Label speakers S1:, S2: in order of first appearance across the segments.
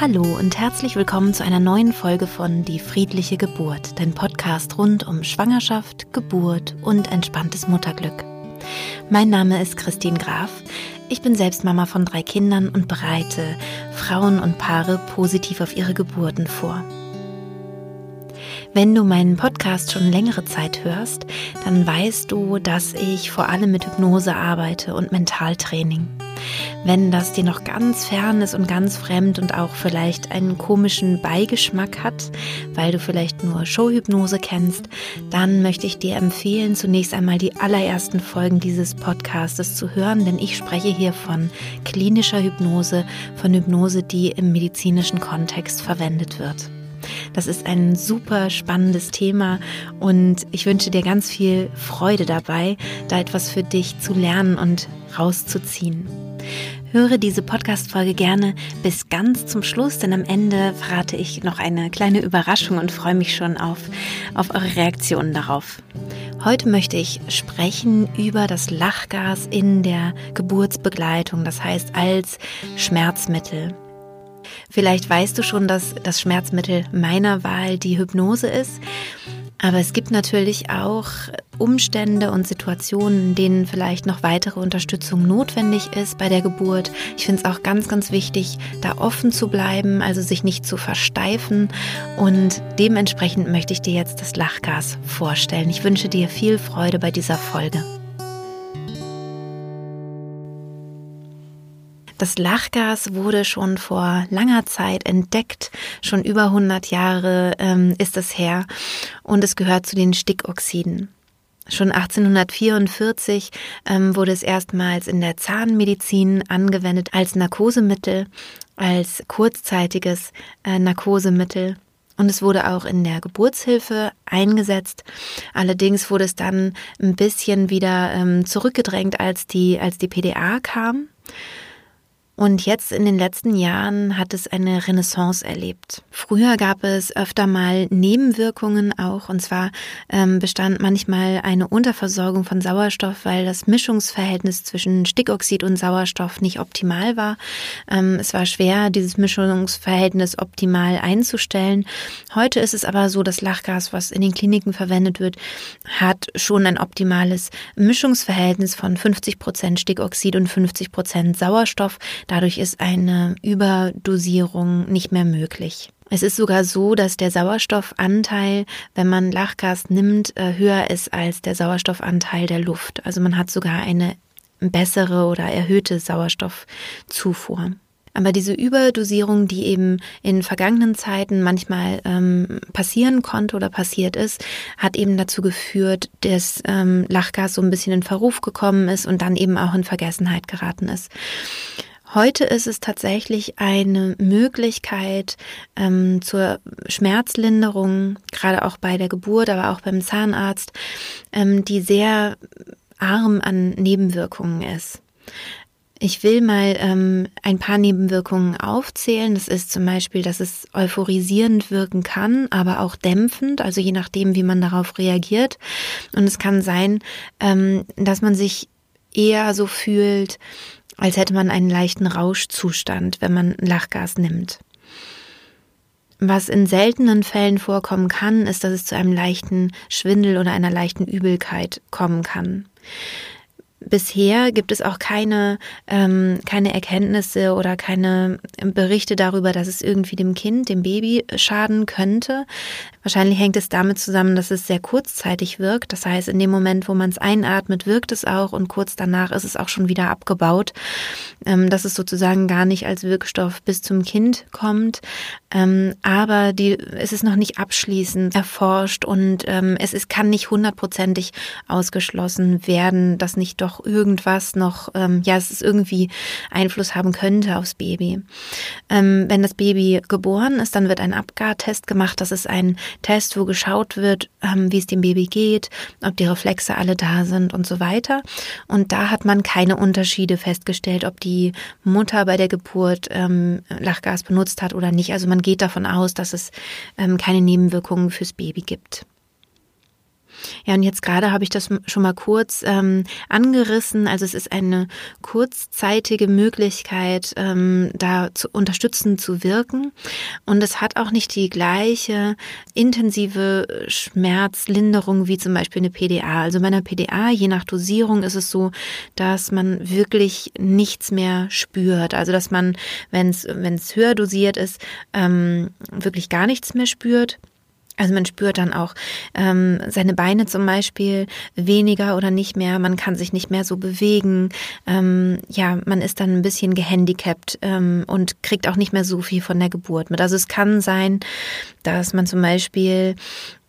S1: Hallo und herzlich willkommen zu einer neuen Folge von Die friedliche Geburt, dein Podcast rund um Schwangerschaft, Geburt und entspanntes Mutterglück. Mein Name ist Christine Graf. Ich bin selbst Mama von drei Kindern und bereite Frauen und Paare positiv auf ihre Geburten vor. Wenn du meinen Podcast schon längere Zeit hörst, dann weißt du, dass ich vor allem mit Hypnose arbeite und Mentaltraining. Wenn das dir noch ganz fern ist und ganz fremd und auch vielleicht einen komischen Beigeschmack hat, weil du vielleicht nur Showhypnose kennst, dann möchte ich dir empfehlen, zunächst einmal die allerersten Folgen dieses Podcastes zu hören, denn ich spreche hier von klinischer Hypnose, von Hypnose, die im medizinischen Kontext verwendet wird. Das ist ein super spannendes Thema und ich wünsche dir ganz viel Freude dabei, da etwas für dich zu lernen und rauszuziehen. Höre diese Podcast-Folge gerne bis ganz zum Schluss, denn am Ende verrate ich noch eine kleine Überraschung und freue mich schon auf, auf eure Reaktionen darauf. Heute möchte ich sprechen über das Lachgas in der Geburtsbegleitung, das heißt als Schmerzmittel. Vielleicht weißt du schon, dass das Schmerzmittel meiner Wahl die Hypnose ist. Aber es gibt natürlich auch Umstände und Situationen, in denen vielleicht noch weitere Unterstützung notwendig ist bei der Geburt. Ich finde es auch ganz, ganz wichtig, da offen zu bleiben, also sich nicht zu versteifen. Und dementsprechend möchte ich dir jetzt das Lachgas vorstellen. Ich wünsche dir viel Freude bei dieser Folge. Das Lachgas wurde schon vor langer Zeit entdeckt, schon über 100 Jahre ähm, ist es her und es gehört zu den Stickoxiden. Schon 1844 ähm, wurde es erstmals in der Zahnmedizin angewendet als Narkosemittel, als kurzzeitiges äh, Narkosemittel. Und es wurde auch in der Geburtshilfe eingesetzt. Allerdings wurde es dann ein bisschen wieder ähm, zurückgedrängt, als die, als die PDA kam. Und jetzt in den letzten Jahren hat es eine Renaissance erlebt. Früher gab es öfter mal Nebenwirkungen auch. Und zwar ähm, bestand manchmal eine Unterversorgung von Sauerstoff, weil das Mischungsverhältnis zwischen Stickoxid und Sauerstoff nicht optimal war. Ähm, es war schwer, dieses Mischungsverhältnis optimal einzustellen. Heute ist es aber so, das Lachgas, was in den Kliniken verwendet wird, hat schon ein optimales Mischungsverhältnis von 50 Prozent Stickoxid und 50 Prozent Sauerstoff. Dadurch ist eine Überdosierung nicht mehr möglich. Es ist sogar so, dass der Sauerstoffanteil, wenn man Lachgas nimmt, äh, höher ist als der Sauerstoffanteil der Luft. Also man hat sogar eine bessere oder erhöhte Sauerstoffzufuhr. Aber diese Überdosierung, die eben in vergangenen Zeiten manchmal ähm, passieren konnte oder passiert ist, hat eben dazu geführt, dass ähm, Lachgas so ein bisschen in Verruf gekommen ist und dann eben auch in Vergessenheit geraten ist. Heute ist es tatsächlich eine Möglichkeit ähm, zur Schmerzlinderung, gerade auch bei der Geburt, aber auch beim Zahnarzt, ähm, die sehr arm an Nebenwirkungen ist. Ich will mal ähm, ein paar Nebenwirkungen aufzählen. Das ist zum Beispiel, dass es euphorisierend wirken kann, aber auch dämpfend, also je nachdem, wie man darauf reagiert. Und es kann sein, ähm, dass man sich eher so fühlt, als hätte man einen leichten Rauschzustand, wenn man Lachgas nimmt. Was in seltenen Fällen vorkommen kann, ist, dass es zu einem leichten Schwindel oder einer leichten Übelkeit kommen kann. Bisher gibt es auch keine, ähm, keine Erkenntnisse oder keine Berichte darüber, dass es irgendwie dem Kind, dem Baby schaden könnte. Wahrscheinlich hängt es damit zusammen, dass es sehr kurzzeitig wirkt. Das heißt, in dem Moment, wo man es einatmet, wirkt es auch und kurz danach ist es auch schon wieder abgebaut. Ähm, dass es sozusagen gar nicht als Wirkstoff bis zum Kind kommt. Ähm, aber die, es ist noch nicht abschließend erforscht und ähm, es ist, kann nicht hundertprozentig ausgeschlossen werden, dass nicht doch irgendwas noch, ähm, ja, es ist irgendwie Einfluss haben könnte aufs Baby. Ähm, wenn das Baby geboren ist, dann wird ein Abgartest gemacht. Das ist ein Test, wo geschaut wird, ähm, wie es dem Baby geht, ob die Reflexe alle da sind und so weiter. Und da hat man keine Unterschiede festgestellt, ob die Mutter bei der Geburt ähm, Lachgas benutzt hat oder nicht. Also man geht davon aus, dass es ähm, keine Nebenwirkungen fürs Baby gibt. Ja, und jetzt gerade habe ich das schon mal kurz ähm, angerissen. Also es ist eine kurzzeitige Möglichkeit, ähm, da zu unterstützen zu wirken. Und es hat auch nicht die gleiche intensive Schmerzlinderung wie zum Beispiel eine PDA. Also bei einer PDA, je nach Dosierung, ist es so, dass man wirklich nichts mehr spürt. Also dass man, wenn es höher dosiert ist, ähm, wirklich gar nichts mehr spürt. Also man spürt dann auch ähm, seine Beine zum Beispiel weniger oder nicht mehr. Man kann sich nicht mehr so bewegen. Ähm, ja, man ist dann ein bisschen gehandicapt ähm, und kriegt auch nicht mehr so viel von der Geburt mit. Also es kann sein, dass man zum Beispiel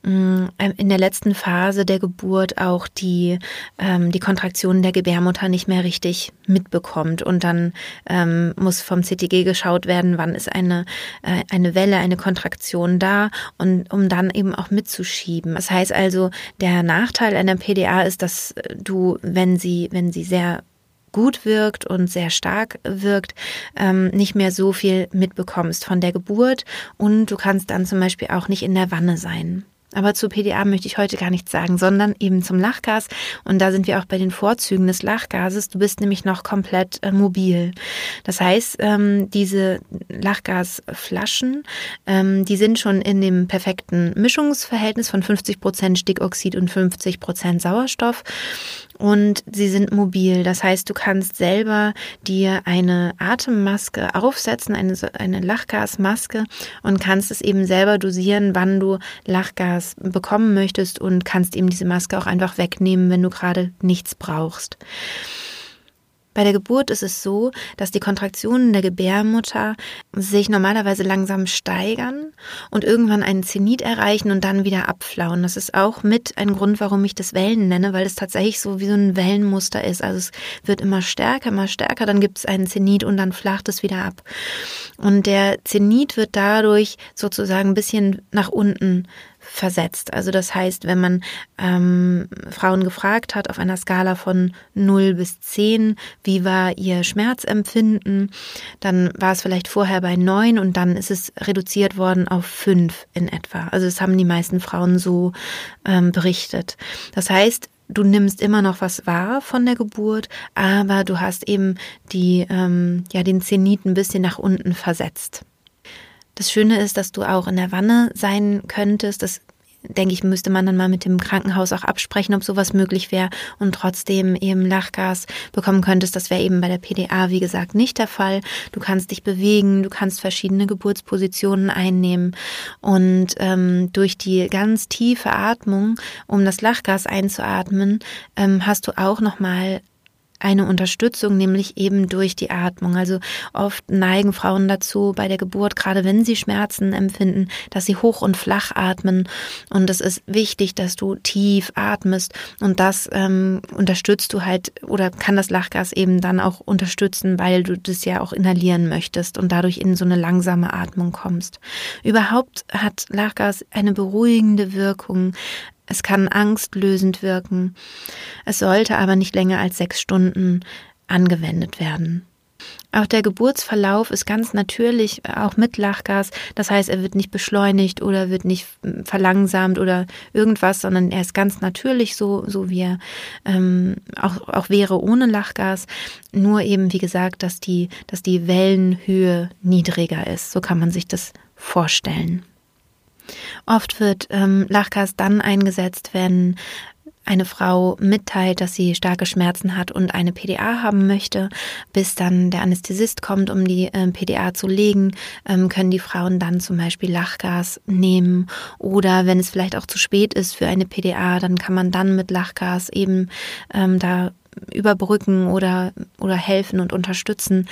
S1: in der letzten Phase der Geburt auch die, ähm, die Kontraktionen der Gebärmutter nicht mehr richtig mitbekommt. Und dann ähm, muss vom CTG geschaut werden, wann ist eine, äh, eine Welle, eine Kontraktion da und um dann eben auch mitzuschieben. Das heißt also, der Nachteil einer PDA ist, dass du, wenn sie, wenn sie sehr gut wirkt und sehr stark wirkt, ähm, nicht mehr so viel mitbekommst von der Geburt und du kannst dann zum Beispiel auch nicht in der Wanne sein. Aber zu PDA möchte ich heute gar nichts sagen, sondern eben zum Lachgas. Und da sind wir auch bei den Vorzügen des Lachgases. Du bist nämlich noch komplett äh, mobil. Das heißt, ähm, diese Lachgasflaschen, ähm, die sind schon in dem perfekten Mischungsverhältnis von 50 Prozent Stickoxid und 50 Prozent Sauerstoff und sie sind mobil. Das heißt, du kannst selber dir eine Atemmaske aufsetzen, eine, eine Lachgasmaske und kannst es eben selber dosieren, wann du Lachgas bekommen möchtest und kannst eben diese Maske auch einfach wegnehmen, wenn du gerade nichts brauchst. Bei der Geburt ist es so, dass die Kontraktionen der Gebärmutter sich normalerweise langsam steigern und irgendwann einen Zenit erreichen und dann wieder abflauen. Das ist auch mit ein Grund, warum ich das Wellen nenne, weil es tatsächlich so wie so ein Wellenmuster ist. Also es wird immer stärker, immer stärker, dann gibt es einen Zenit und dann flacht es wieder ab. Und der Zenit wird dadurch sozusagen ein bisschen nach unten versetzt. Also das heißt, wenn man ähm, Frauen gefragt hat auf einer Skala von 0 bis 10, wie war ihr Schmerzempfinden, dann war es vielleicht vorher bei 9 und dann ist es reduziert worden auf 5 in etwa. Also das haben die meisten Frauen so ähm, berichtet. Das heißt, du nimmst immer noch was wahr von der Geburt, aber du hast eben die, ähm, ja, den Zenit ein bisschen nach unten versetzt. Das Schöne ist, dass du auch in der Wanne sein könntest. Das denke ich, müsste man dann mal mit dem Krankenhaus auch absprechen, ob sowas möglich wäre und trotzdem eben Lachgas bekommen könntest. Das wäre eben bei der PDA, wie gesagt, nicht der Fall. Du kannst dich bewegen, du kannst verschiedene Geburtspositionen einnehmen und ähm, durch die ganz tiefe Atmung, um das Lachgas einzuatmen, ähm, hast du auch nochmal eine Unterstützung, nämlich eben durch die Atmung. Also oft neigen Frauen dazu bei der Geburt, gerade wenn sie Schmerzen empfinden, dass sie hoch und flach atmen. Und es ist wichtig, dass du tief atmest. Und das ähm, unterstützt du halt oder kann das Lachgas eben dann auch unterstützen, weil du das ja auch inhalieren möchtest und dadurch in so eine langsame Atmung kommst. Überhaupt hat Lachgas eine beruhigende Wirkung. Es kann angstlösend wirken. Es sollte aber nicht länger als sechs Stunden angewendet werden. Auch der Geburtsverlauf ist ganz natürlich, auch mit Lachgas. Das heißt, er wird nicht beschleunigt oder wird nicht verlangsamt oder irgendwas, sondern er ist ganz natürlich so, so wie er ähm, auch, auch wäre ohne Lachgas. Nur eben, wie gesagt, dass die, dass die Wellenhöhe niedriger ist. So kann man sich das vorstellen. Oft wird ähm, Lachgas dann eingesetzt, wenn eine Frau mitteilt, dass sie starke Schmerzen hat und eine PDA haben möchte, bis dann der Anästhesist kommt, um die äh, PDA zu legen, ähm, können die Frauen dann zum Beispiel Lachgas nehmen. Oder wenn es vielleicht auch zu spät ist für eine PDA, dann kann man dann mit Lachgas eben ähm, da überbrücken oder, oder helfen und unterstützen.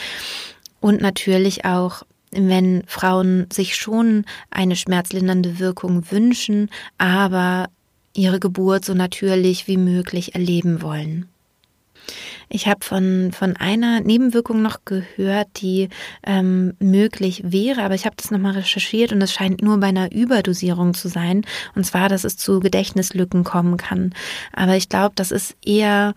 S1: Und natürlich auch wenn Frauen sich schon eine schmerzlindernde Wirkung wünschen, aber ihre Geburt so natürlich wie möglich erleben wollen. Ich habe von, von einer Nebenwirkung noch gehört, die ähm, möglich wäre, aber ich habe das nochmal recherchiert und es scheint nur bei einer Überdosierung zu sein. Und zwar, dass es zu Gedächtnislücken kommen kann. Aber ich glaube, das ist eher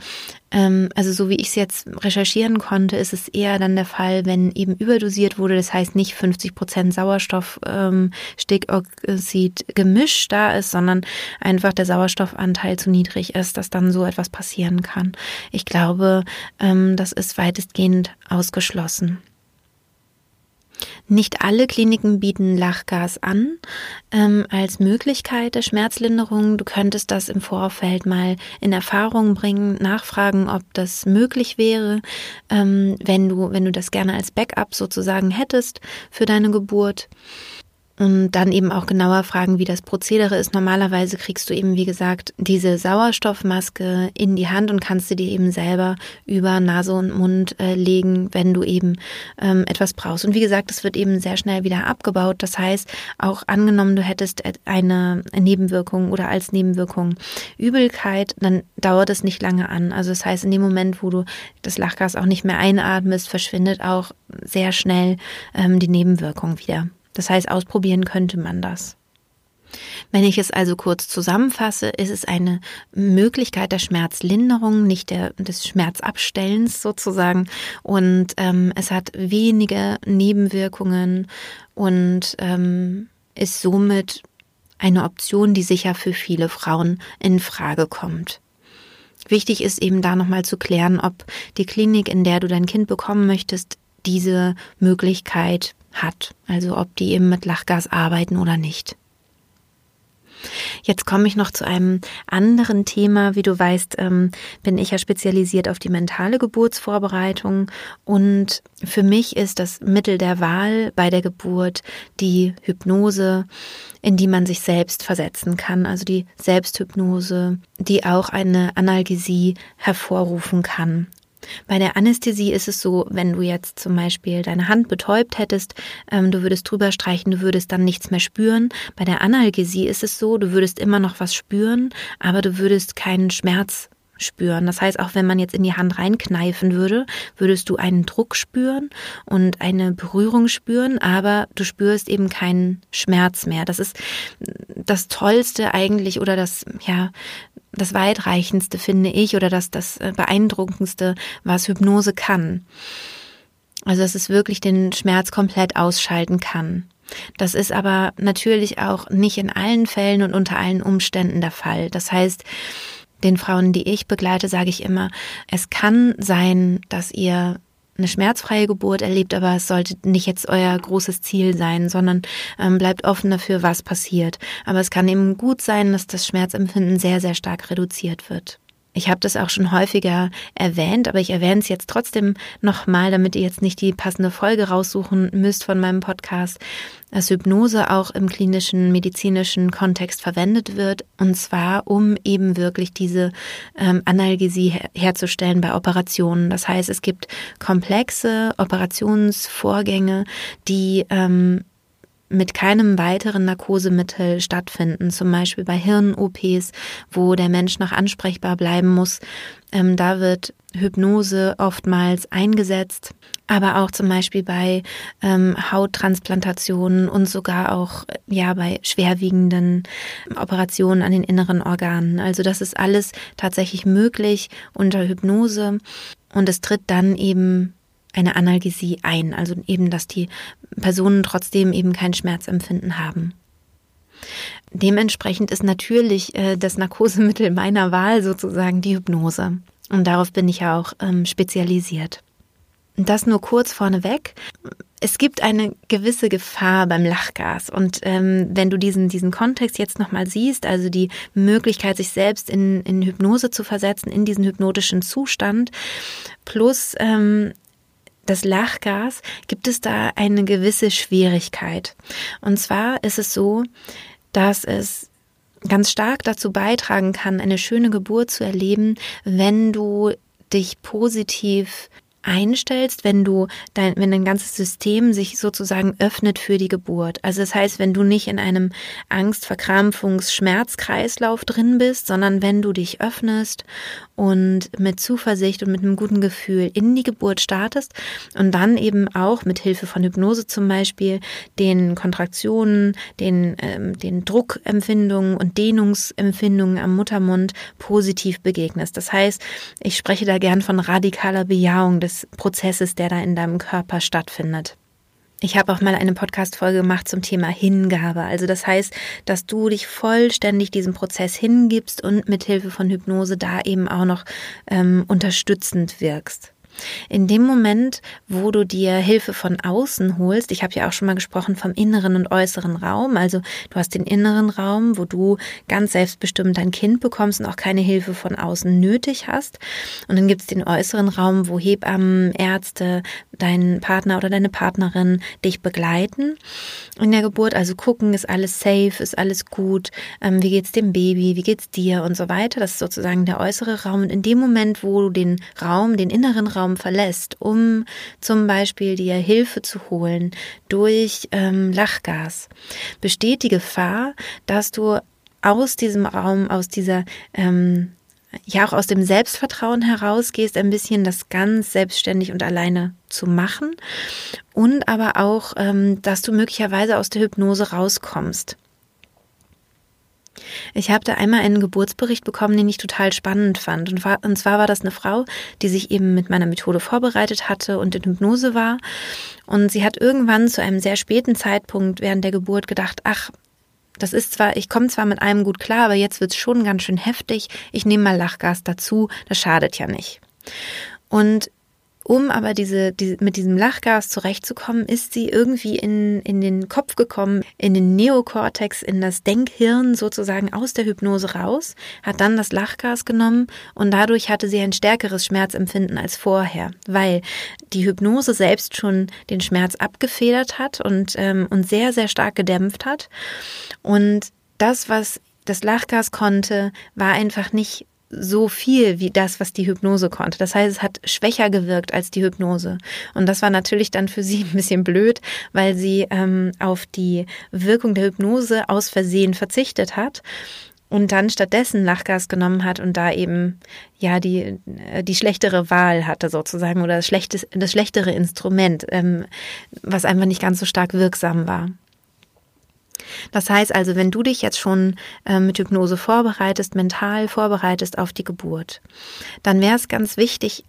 S1: also so wie ich es jetzt recherchieren konnte, ist es eher dann der Fall, wenn eben überdosiert wurde. Das heißt nicht 50 Prozent Sauerstoff, ähm, Stickoxid Gemisch da ist, sondern einfach der Sauerstoffanteil zu niedrig ist, dass dann so etwas passieren kann. Ich glaube, ähm, das ist weitestgehend ausgeschlossen. Nicht alle Kliniken bieten Lachgas an ähm, als Möglichkeit der Schmerzlinderung. Du könntest das im Vorfeld mal in Erfahrung bringen, nachfragen, ob das möglich wäre, ähm, wenn du, wenn du das gerne als Backup sozusagen hättest für deine Geburt. Und dann eben auch genauer fragen, wie das Prozedere ist. Normalerweise kriegst du eben, wie gesagt, diese Sauerstoffmaske in die Hand und kannst sie dir eben selber über Nase und Mund äh, legen, wenn du eben ähm, etwas brauchst. Und wie gesagt, es wird eben sehr schnell wieder abgebaut. Das heißt, auch angenommen, du hättest eine Nebenwirkung oder als Nebenwirkung Übelkeit, dann dauert es nicht lange an. Also das heißt, in dem Moment, wo du das Lachgas auch nicht mehr einatmest, verschwindet auch sehr schnell ähm, die Nebenwirkung wieder. Das heißt, ausprobieren könnte man das. Wenn ich es also kurz zusammenfasse, ist es eine Möglichkeit der Schmerzlinderung, nicht der, des Schmerzabstellens sozusagen. Und ähm, es hat wenige Nebenwirkungen und ähm, ist somit eine Option, die sicher für viele Frauen in Frage kommt. Wichtig ist eben da nochmal zu klären, ob die Klinik, in der du dein Kind bekommen möchtest, diese Möglichkeit hat, also ob die eben mit Lachgas arbeiten oder nicht. Jetzt komme ich noch zu einem anderen Thema. Wie du weißt, ähm, bin ich ja spezialisiert auf die mentale Geburtsvorbereitung und für mich ist das Mittel der Wahl bei der Geburt die Hypnose, in die man sich selbst versetzen kann, also die Selbsthypnose, die auch eine Analgesie hervorrufen kann. Bei der Anästhesie ist es so, wenn du jetzt zum Beispiel deine Hand betäubt hättest, ähm, du würdest drüber streichen, du würdest dann nichts mehr spüren. Bei der Analgesie ist es so, du würdest immer noch was spüren, aber du würdest keinen Schmerz spüren. Das heißt, auch wenn man jetzt in die Hand reinkneifen würde, würdest du einen Druck spüren und eine Berührung spüren, aber du spürst eben keinen Schmerz mehr. Das ist das Tollste eigentlich oder das, ja, das weitreichendste, finde ich, oder das, das äh, beeindruckendste, was Hypnose kann. Also, dass es wirklich den Schmerz komplett ausschalten kann. Das ist aber natürlich auch nicht in allen Fällen und unter allen Umständen der Fall. Das heißt, den Frauen, die ich begleite, sage ich immer, es kann sein, dass ihr eine schmerzfreie Geburt erlebt, aber es sollte nicht jetzt euer großes Ziel sein, sondern ähm, bleibt offen dafür, was passiert. Aber es kann eben gut sein, dass das Schmerzempfinden sehr, sehr stark reduziert wird. Ich habe das auch schon häufiger erwähnt, aber ich erwähne es jetzt trotzdem nochmal, damit ihr jetzt nicht die passende Folge raussuchen müsst von meinem Podcast, dass Hypnose auch im klinischen, medizinischen Kontext verwendet wird, und zwar um eben wirklich diese ähm, Analgesie her herzustellen bei Operationen. Das heißt, es gibt komplexe Operationsvorgänge, die ähm, mit keinem weiteren Narkosemittel stattfinden, zum Beispiel bei Hirn-OPs, wo der Mensch noch ansprechbar bleiben muss. Ähm, da wird Hypnose oftmals eingesetzt, aber auch zum Beispiel bei ähm, Hauttransplantationen und sogar auch ja bei schwerwiegenden Operationen an den inneren Organen. Also das ist alles tatsächlich möglich unter Hypnose und es tritt dann eben eine Analgesie ein, also eben, dass die Personen trotzdem eben kein Schmerzempfinden haben. Dementsprechend ist natürlich äh, das Narkosemittel meiner Wahl sozusagen die Hypnose. Und darauf bin ich ja auch ähm, spezialisiert. Das nur kurz vorneweg. Es gibt eine gewisse Gefahr beim Lachgas. Und ähm, wenn du diesen, diesen Kontext jetzt nochmal siehst, also die Möglichkeit, sich selbst in, in Hypnose zu versetzen, in diesen hypnotischen Zustand, plus ähm, das Lachgas, gibt es da eine gewisse Schwierigkeit. Und zwar ist es so, dass es ganz stark dazu beitragen kann, eine schöne Geburt zu erleben, wenn du dich positiv einstellst, wenn du dein, wenn dein ganzes System sich sozusagen öffnet für die Geburt. Also das heißt, wenn du nicht in einem Angst, Verkrampfungs, Schmerzkreislauf drin bist, sondern wenn du dich öffnest und mit Zuversicht und mit einem guten Gefühl in die Geburt startest und dann eben auch mit Hilfe von Hypnose zum Beispiel den Kontraktionen, den, ähm, den Druckempfindungen und Dehnungsempfindungen am Muttermund positiv begegnest. Das heißt, ich spreche da gern von radikaler Bejahung des Prozesses, der da in deinem Körper stattfindet. Ich habe auch mal eine Podcast-Folge gemacht zum Thema Hingabe. Also das heißt, dass du dich vollständig diesem Prozess hingibst und mit Hilfe von Hypnose da eben auch noch ähm, unterstützend wirkst. In dem Moment, wo du dir Hilfe von außen holst, ich habe ja auch schon mal gesprochen vom inneren und äußeren Raum, also du hast den inneren Raum, wo du ganz selbstbestimmt dein Kind bekommst und auch keine Hilfe von außen nötig hast. Und dann gibt es den äußeren Raum, wo Hebammen, Ärzte, dein Partner oder deine Partnerin dich begleiten in der Geburt, also gucken, ist alles safe, ist alles gut, ähm, wie geht's dem Baby, wie geht's dir und so weiter. Das ist sozusagen der äußere Raum. Und in dem Moment, wo du den Raum, den inneren Raum Raum verlässt, um zum Beispiel dir Hilfe zu holen durch ähm, Lachgas, besteht die Gefahr, dass du aus diesem Raum, aus dieser ähm, ja auch aus dem Selbstvertrauen herausgehst, ein bisschen das ganz selbstständig und alleine zu machen und aber auch, ähm, dass du möglicherweise aus der Hypnose rauskommst. Ich habe da einmal einen Geburtsbericht bekommen, den ich total spannend fand. Und, war, und zwar war das eine Frau, die sich eben mit meiner Methode vorbereitet hatte und in Hypnose war. Und sie hat irgendwann zu einem sehr späten Zeitpunkt während der Geburt gedacht, ach, das ist zwar, ich komme zwar mit allem gut klar, aber jetzt wird's schon ganz schön heftig. Ich nehme mal Lachgas dazu, das schadet ja nicht. Und um aber diese, die, mit diesem Lachgas zurechtzukommen, ist sie irgendwie in, in den Kopf gekommen, in den Neokortex, in das Denkhirn sozusagen aus der Hypnose raus, hat dann das Lachgas genommen und dadurch hatte sie ein stärkeres Schmerzempfinden als vorher, weil die Hypnose selbst schon den Schmerz abgefedert hat und, ähm, und sehr, sehr stark gedämpft hat. Und das, was das Lachgas konnte, war einfach nicht so viel wie das, was die Hypnose konnte. Das heißt, es hat schwächer gewirkt als die Hypnose. Und das war natürlich dann für sie ein bisschen blöd, weil sie ähm, auf die Wirkung der Hypnose aus Versehen verzichtet hat und dann stattdessen Lachgas genommen hat und da eben ja die äh, die schlechtere Wahl hatte sozusagen oder das, schlechtes, das schlechtere Instrument, ähm, was einfach nicht ganz so stark wirksam war. Das heißt also, wenn du dich jetzt schon äh, mit Hypnose vorbereitest, mental vorbereitest auf die Geburt, dann wäre es ganz wichtig,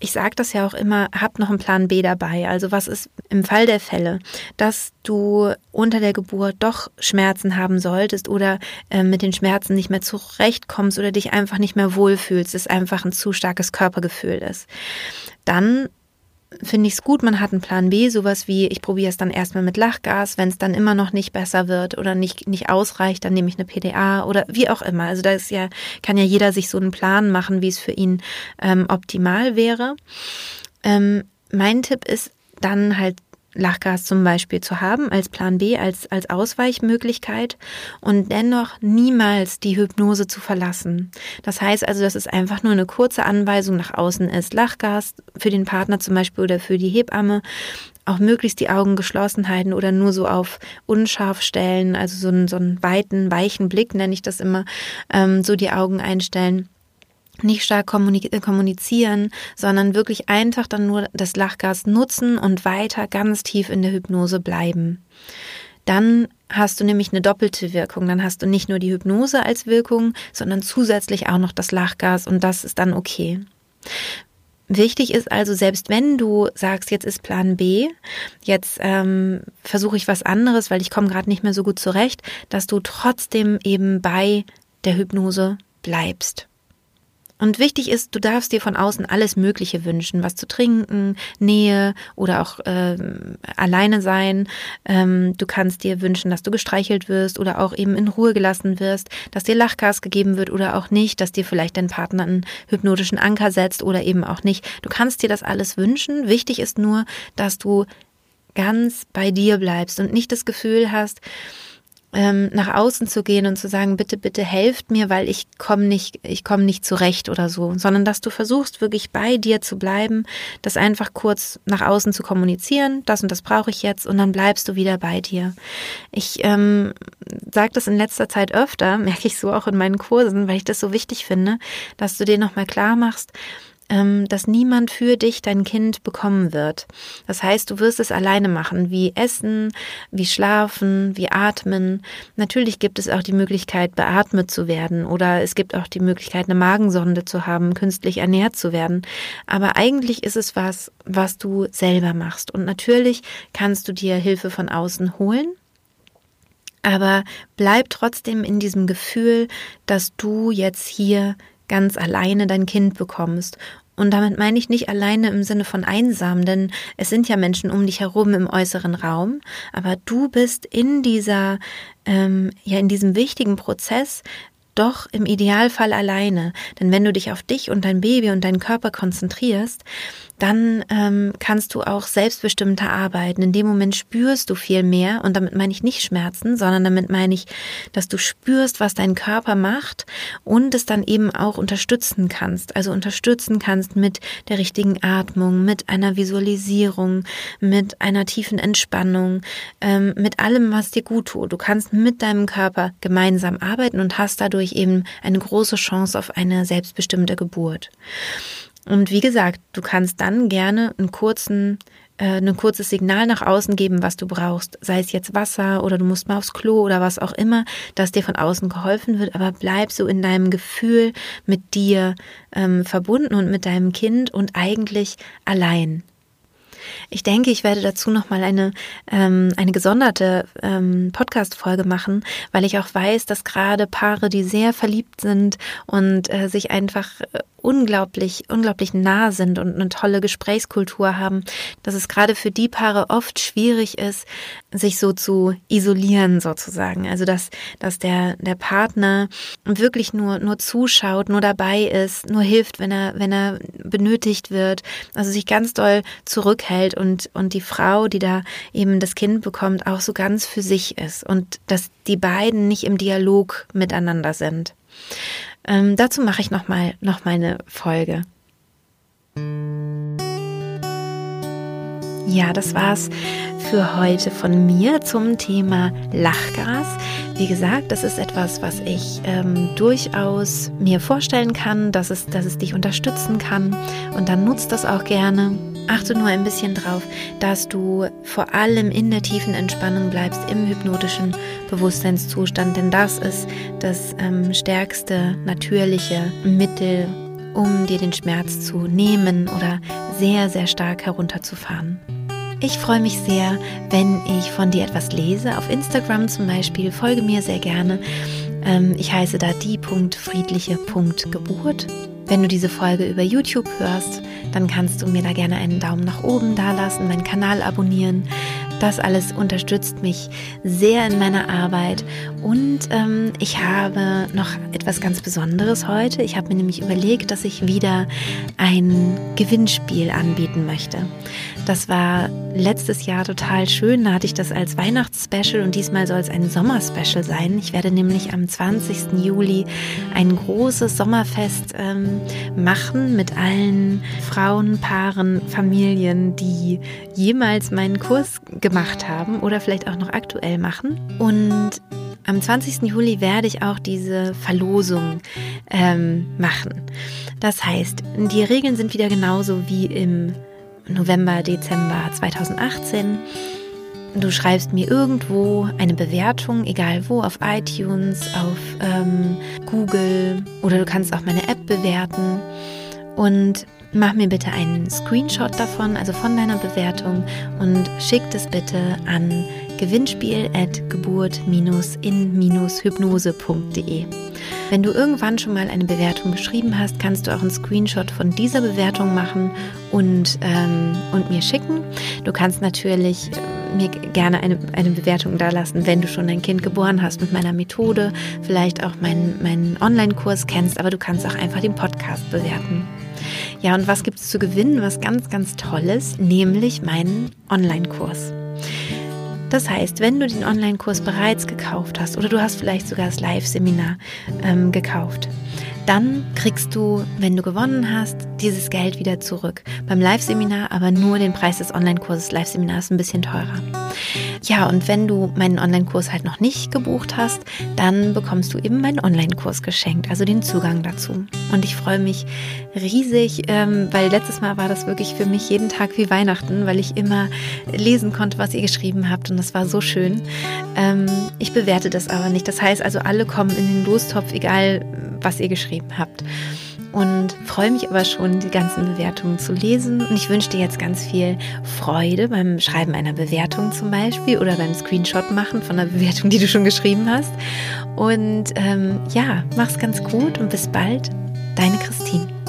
S1: ich sage das ja auch immer, hab noch einen Plan B dabei. Also was ist im Fall der Fälle, dass du unter der Geburt doch Schmerzen haben solltest oder äh, mit den Schmerzen nicht mehr zurechtkommst oder dich einfach nicht mehr wohlfühlst, es einfach ein zu starkes Körpergefühl ist. Dann finde ich es gut, man hat einen Plan B, sowas wie, ich probiere es dann erstmal mit Lachgas, wenn es dann immer noch nicht besser wird oder nicht, nicht ausreicht, dann nehme ich eine PDA oder wie auch immer. Also da ist ja, kann ja jeder sich so einen Plan machen, wie es für ihn ähm, optimal wäre. Ähm, mein Tipp ist dann halt Lachgas zum Beispiel zu haben als Plan B, als, als Ausweichmöglichkeit und dennoch niemals die Hypnose zu verlassen. Das heißt also, dass es einfach nur eine kurze Anweisung nach außen ist. Lachgas für den Partner zum Beispiel oder für die Hebamme. Auch möglichst die Augen geschlossen halten oder nur so auf unscharf stellen, also so einen, so einen weiten, weichen Blick nenne ich das immer, ähm, so die Augen einstellen nicht stark kommunizieren, sondern wirklich einfach dann nur das Lachgas nutzen und weiter ganz tief in der Hypnose bleiben. Dann hast du nämlich eine doppelte Wirkung. Dann hast du nicht nur die Hypnose als Wirkung, sondern zusätzlich auch noch das Lachgas und das ist dann okay. Wichtig ist also, selbst wenn du sagst, jetzt ist Plan B, jetzt ähm, versuche ich was anderes, weil ich komme gerade nicht mehr so gut zurecht, dass du trotzdem eben bei der Hypnose bleibst. Und wichtig ist, du darfst dir von außen alles Mögliche wünschen, was zu trinken, Nähe oder auch äh, alleine sein. Ähm, du kannst dir wünschen, dass du gestreichelt wirst oder auch eben in Ruhe gelassen wirst, dass dir Lachgas gegeben wird oder auch nicht, dass dir vielleicht dein Partner einen hypnotischen Anker setzt oder eben auch nicht. Du kannst dir das alles wünschen. Wichtig ist nur, dass du ganz bei dir bleibst und nicht das Gefühl hast, ähm, nach außen zu gehen und zu sagen, bitte, bitte helft mir, weil ich komme nicht, ich komme nicht zurecht oder so, sondern dass du versuchst, wirklich bei dir zu bleiben, das einfach kurz nach außen zu kommunizieren, das und das brauche ich jetzt und dann bleibst du wieder bei dir. Ich ähm, sage das in letzter Zeit öfter, merke ich so auch in meinen Kursen, weil ich das so wichtig finde, dass du dir nochmal klar machst, ähm, dass niemand für dich dein Kind bekommen wird. Das heißt, du wirst es alleine machen, wie essen, wie schlafen, wie atmen. Natürlich gibt es auch die Möglichkeit, beatmet zu werden oder es gibt auch die Möglichkeit, eine Magensonde zu haben, künstlich ernährt zu werden. Aber eigentlich ist es was, was du selber machst. Und natürlich kannst du dir Hilfe von außen holen. Aber bleib trotzdem in diesem Gefühl, dass du jetzt hier ganz alleine dein Kind bekommst und damit meine ich nicht alleine im Sinne von einsam, denn es sind ja Menschen um dich herum im äußeren Raum, aber du bist in dieser, ähm, ja, in diesem wichtigen Prozess doch im Idealfall alleine. Denn wenn du dich auf dich und dein Baby und deinen Körper konzentrierst, dann ähm, kannst du auch selbstbestimmter arbeiten. In dem Moment spürst du viel mehr und damit meine ich nicht Schmerzen, sondern damit meine ich, dass du spürst, was dein Körper macht und es dann eben auch unterstützen kannst. Also unterstützen kannst mit der richtigen Atmung, mit einer Visualisierung, mit einer tiefen Entspannung, ähm, mit allem, was dir gut tut. Du kannst mit deinem Körper gemeinsam arbeiten und hast dadurch eben eine große Chance auf eine selbstbestimmte Geburt. Und wie gesagt, du kannst dann gerne einen kurzen, äh, ein kurzes Signal nach außen geben, was du brauchst. Sei es jetzt Wasser oder du musst mal aufs Klo oder was auch immer, dass dir von außen geholfen wird. Aber bleib so in deinem Gefühl mit dir ähm, verbunden und mit deinem Kind und eigentlich allein. Ich denke, ich werde dazu nochmal eine, ähm, eine gesonderte ähm, Podcast-Folge machen, weil ich auch weiß, dass gerade Paare, die sehr verliebt sind und äh, sich einfach äh, unglaublich, unglaublich nah sind und eine tolle Gesprächskultur haben, dass es gerade für die Paare oft schwierig ist, sich so zu isolieren sozusagen. Also dass, dass der, der Partner wirklich nur, nur zuschaut, nur dabei ist, nur hilft, wenn er, wenn er benötigt wird, also sich ganz doll zurückhält und, und die Frau, die da eben das Kind bekommt, auch so ganz für sich ist und dass die beiden nicht im Dialog miteinander sind. Ähm, dazu mache ich nochmal noch mal eine Folge. Ja, das war's für heute von mir zum Thema Lachgas. Wie gesagt, das ist etwas, was ich ähm, durchaus mir vorstellen kann, dass es, dass es dich unterstützen kann. Und dann nutzt das auch gerne. Achte nur ein bisschen drauf, dass du vor allem in der tiefen Entspannung bleibst, im hypnotischen Bewusstseinszustand, denn das ist das ähm, stärkste natürliche Mittel, um dir den Schmerz zu nehmen oder sehr, sehr stark herunterzufahren. Ich freue mich sehr, wenn ich von dir etwas lese. Auf Instagram zum Beispiel. Folge mir sehr gerne. Ähm, ich heiße da die.friedliche.geburt. Wenn du diese Folge über YouTube hörst, dann kannst du mir da gerne einen Daumen nach oben dalassen, meinen Kanal abonnieren. Das alles unterstützt mich sehr in meiner Arbeit. Und ähm, ich habe noch etwas ganz Besonderes heute. Ich habe mir nämlich überlegt, dass ich wieder ein Gewinnspiel anbieten möchte. Das war letztes Jahr total schön. Da hatte ich das als Weihnachtsspecial und diesmal soll es ein Sommerspecial sein. Ich werde nämlich am 20. Juli ein großes Sommerfest ähm, machen mit allen Frauen, Paaren, Familien, die jemals meinen Kurs gemacht haben oder vielleicht auch noch aktuell machen. Und am 20. Juli werde ich auch diese Verlosung ähm, machen. Das heißt, die Regeln sind wieder genauso wie im November, Dezember 2018. Du schreibst mir irgendwo eine Bewertung, egal wo, auf iTunes, auf ähm, Google oder du kannst auch meine App bewerten. Und mach mir bitte einen Screenshot davon, also von deiner Bewertung und schick das bitte an gewinnspiel at geburt-in-hypnose.de. Wenn du irgendwann schon mal eine Bewertung geschrieben hast, kannst du auch einen Screenshot von dieser Bewertung machen und, ähm, und mir schicken. Du kannst natürlich äh, mir gerne eine, eine Bewertung dalassen, wenn du schon ein Kind geboren hast mit meiner Methode, vielleicht auch meinen, meinen Online-Kurs kennst, aber du kannst auch einfach den Podcast bewerten. Ja, und was gibt es zu gewinnen? Was ganz, ganz Tolles, nämlich meinen Online-Kurs. Das heißt, wenn du den Online-Kurs bereits gekauft hast oder du hast vielleicht sogar das Live-Seminar ähm, gekauft, dann kriegst du, wenn du gewonnen hast, dieses Geld wieder zurück. Beim Live-Seminar aber nur den Preis des Online-Kurses. Live-Seminar ist ein bisschen teurer. Ja, und wenn du meinen Online-Kurs halt noch nicht gebucht hast, dann bekommst du eben meinen Online-Kurs geschenkt, also den Zugang dazu. Und ich freue mich riesig, ähm, weil letztes Mal war das wirklich für mich jeden Tag wie Weihnachten, weil ich immer lesen konnte, was ihr geschrieben habt und das war so schön. Ähm, ich bewerte das aber nicht. Das heißt also, alle kommen in den Lostopf, egal was ihr geschrieben habt und freue mich aber schon, die ganzen Bewertungen zu lesen. Und ich wünsche dir jetzt ganz viel Freude beim Schreiben einer Bewertung zum Beispiel oder beim Screenshot machen von einer Bewertung, die du schon geschrieben hast. Und ähm, ja, mach's ganz gut und bis bald. Deine Christine.